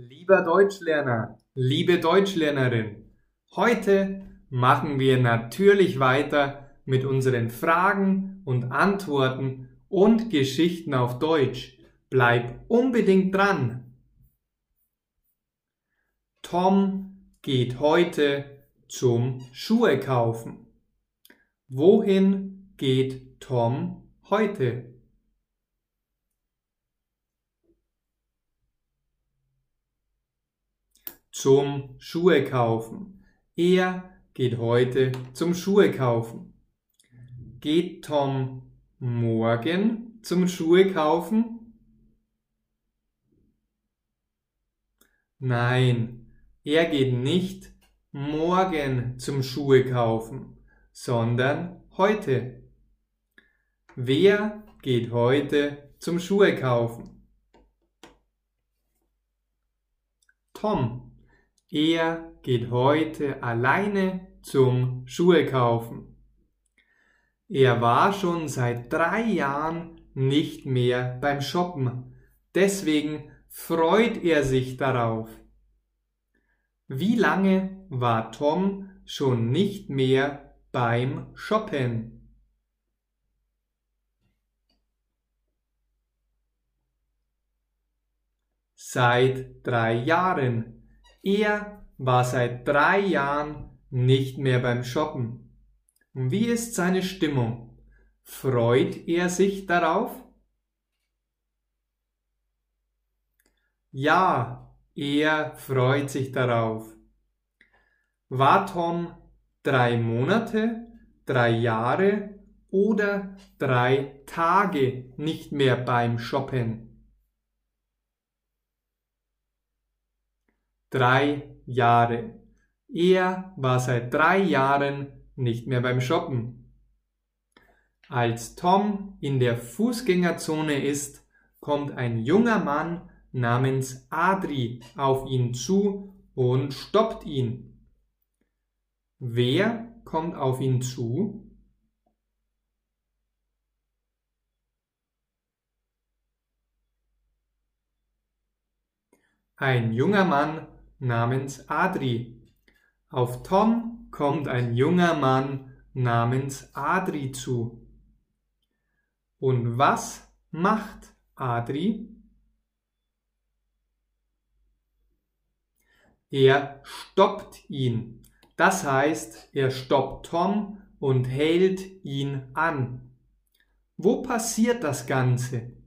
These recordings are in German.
Lieber Deutschlerner, liebe Deutschlernerin, heute machen wir natürlich weiter mit unseren Fragen und Antworten und Geschichten auf Deutsch. Bleib unbedingt dran. Tom geht heute zum Schuhe kaufen. Wohin geht Tom heute? Zum Schuhe kaufen. Er geht heute zum Schuhe kaufen. Geht Tom morgen zum Schuhe kaufen? Nein, er geht nicht morgen zum Schuhe kaufen, sondern heute. Wer geht heute zum Schuhe kaufen? Tom. Er geht heute alleine zum Schuhe kaufen. Er war schon seit drei Jahren nicht mehr beim Shoppen. Deswegen freut er sich darauf. Wie lange war Tom schon nicht mehr beim Shoppen? Seit drei Jahren. Er war seit drei Jahren nicht mehr beim Shoppen. Wie ist seine Stimmung? Freut er sich darauf? Ja, er freut sich darauf. War Tom drei Monate, drei Jahre oder drei Tage nicht mehr beim Shoppen? Drei Jahre. Er war seit drei Jahren nicht mehr beim Shoppen. Als Tom in der Fußgängerzone ist, kommt ein junger Mann namens Adri auf ihn zu und stoppt ihn. Wer kommt auf ihn zu? Ein junger Mann namens Adri. Auf Tom kommt ein junger Mann namens Adri zu. Und was macht Adri? Er stoppt ihn. Das heißt, er stoppt Tom und hält ihn an. Wo passiert das Ganze?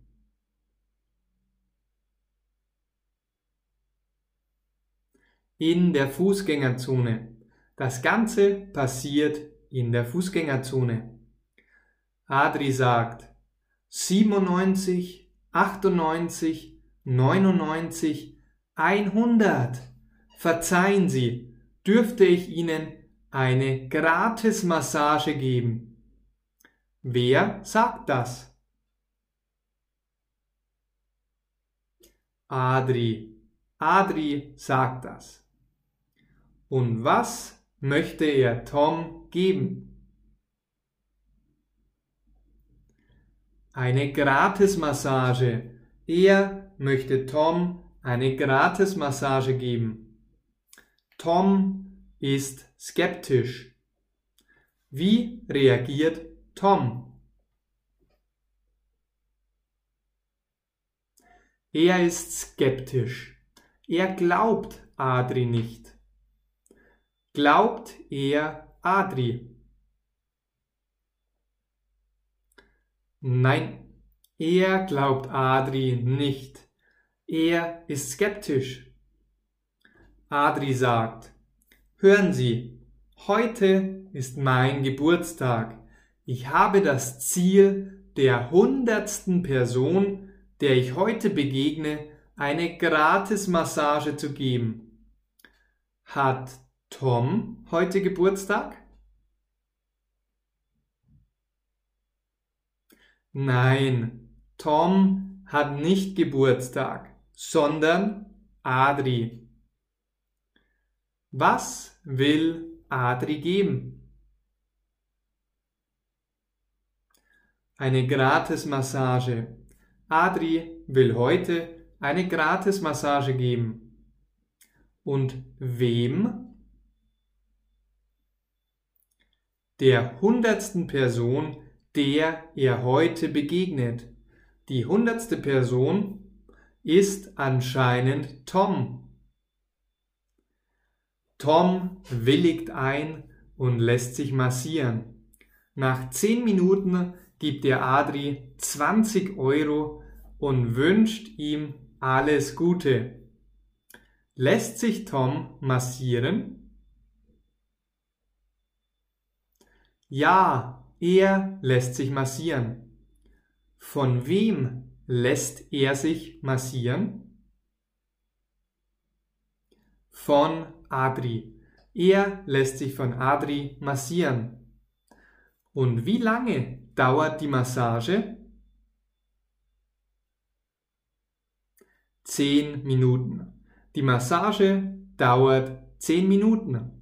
In der Fußgängerzone. Das Ganze passiert in der Fußgängerzone. Adri sagt 97, 98, 99, 100. Verzeihen Sie, dürfte ich Ihnen eine Gratismassage geben? Wer sagt das? Adri. Adri sagt das. Und was möchte er Tom geben? Eine Gratismassage. Er möchte Tom eine Gratismassage geben. Tom ist skeptisch. Wie reagiert Tom? Er ist skeptisch. Er glaubt Adri nicht. Glaubt er Adri? Nein, er glaubt Adri nicht. Er ist skeptisch. Adri sagt, Hören Sie, heute ist mein Geburtstag. Ich habe das Ziel der hundertsten Person, der ich heute begegne, eine Gratismassage zu geben. Hat Tom heute Geburtstag? Nein, Tom hat nicht Geburtstag, sondern Adri. Was will Adri geben? Eine Gratismassage. Adri will heute eine Gratismassage geben. und wem? Der hundertsten Person, der er heute begegnet. Die hundertste Person ist anscheinend Tom. Tom willigt ein und lässt sich massieren. Nach zehn Minuten gibt der Adri 20 Euro und wünscht ihm alles Gute. Lässt sich Tom massieren? Ja, er lässt sich massieren. Von wem lässt er sich massieren? Von Adri. Er lässt sich von Adri massieren. Und wie lange dauert die Massage? Zehn Minuten. Die Massage dauert zehn Minuten.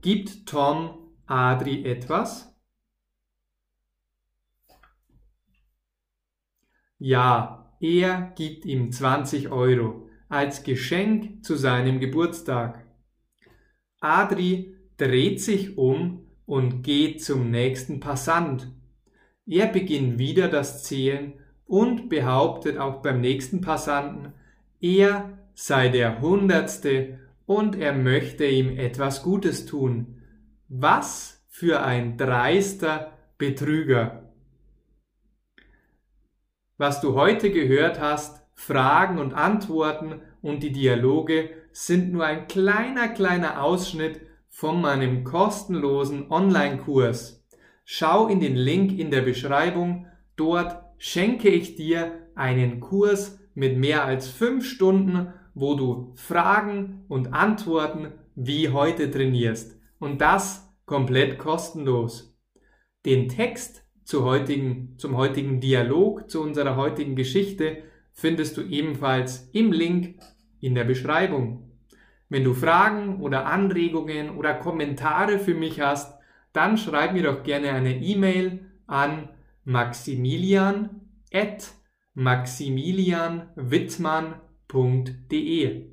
Gibt Tom Adri etwas? Ja, er gibt ihm 20 Euro als Geschenk zu seinem Geburtstag. Adri dreht sich um und geht zum nächsten Passant. Er beginnt wieder das Zählen und behauptet auch beim nächsten Passanten, er sei der Hundertste und er möchte ihm etwas Gutes tun. Was für ein dreister Betrüger. Was du heute gehört hast, Fragen und Antworten und die Dialoge sind nur ein kleiner, kleiner Ausschnitt von meinem kostenlosen Online-Kurs. Schau in den Link in der Beschreibung. Dort schenke ich dir einen Kurs mit mehr als fünf Stunden, wo du Fragen und Antworten wie heute trainierst. Und das komplett kostenlos. Den Text zu heutigen, zum heutigen Dialog, zu unserer heutigen Geschichte findest du ebenfalls im Link in der Beschreibung. Wenn du Fragen oder Anregungen oder Kommentare für mich hast, dann schreib mir doch gerne eine E-Mail an maximilian at maximilianwittmann.de.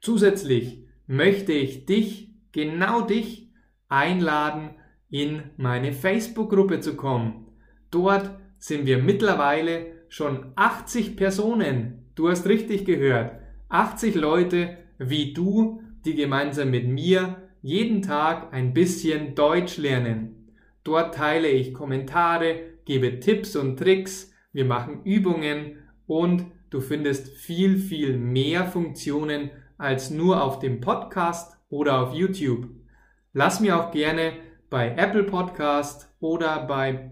Zusätzlich möchte ich dich, genau dich, einladen, in meine Facebook-Gruppe zu kommen. Dort sind wir mittlerweile schon 80 Personen. Du hast richtig gehört. 80 Leute wie du, die gemeinsam mit mir jeden Tag ein bisschen Deutsch lernen. Dort teile ich Kommentare, gebe Tipps und Tricks, wir machen Übungen und du findest viel, viel mehr Funktionen als nur auf dem Podcast oder auf YouTube. Lass mir auch gerne bei Apple Podcast oder bei,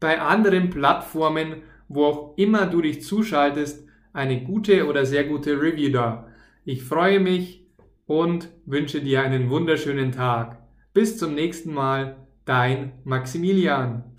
bei anderen Plattformen, wo auch immer du dich zuschaltest, eine gute oder sehr gute Review da. Ich freue mich und wünsche dir einen wunderschönen Tag. Bis zum nächsten Mal, dein Maximilian.